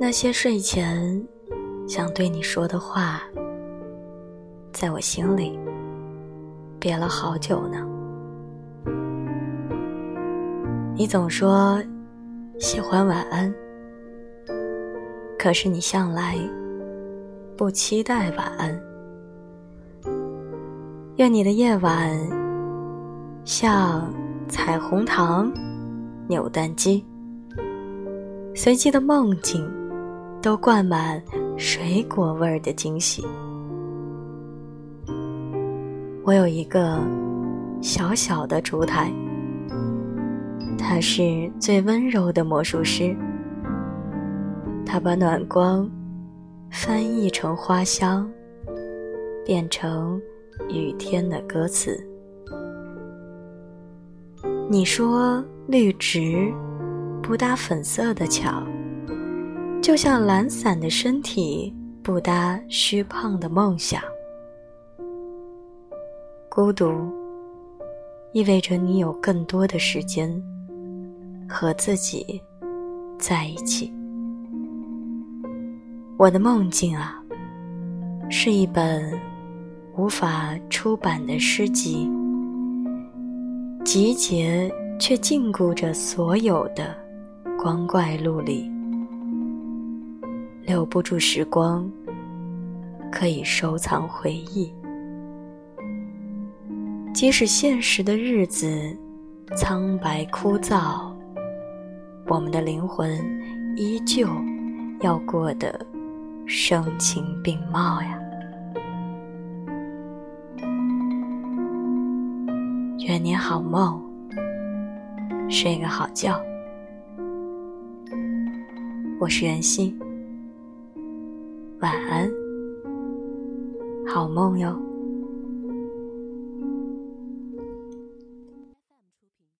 那些睡前想对你说的话，在我心里憋了好久呢。你总说喜欢晚安，可是你向来不期待晚安。愿你的夜晚像彩虹糖、扭蛋机，随机的梦境都灌满水果味儿的惊喜。我有一个小小的烛台，它是最温柔的魔术师，它把暖光翻译成花香，变成。雨天的歌词。你说绿植不搭粉色的桥，就像懒散的身体不搭虚胖的梦想。孤独意味着你有更多的时间和自己在一起。我的梦境啊，是一本。无法出版的诗集，集结却禁锢着所有的光怪陆离，留不住时光，可以收藏回忆。即使现实的日子苍白枯燥，我们的灵魂依旧要过得声情并茂呀。愿你好梦，睡个好觉。我是袁心，晚安，好梦哟。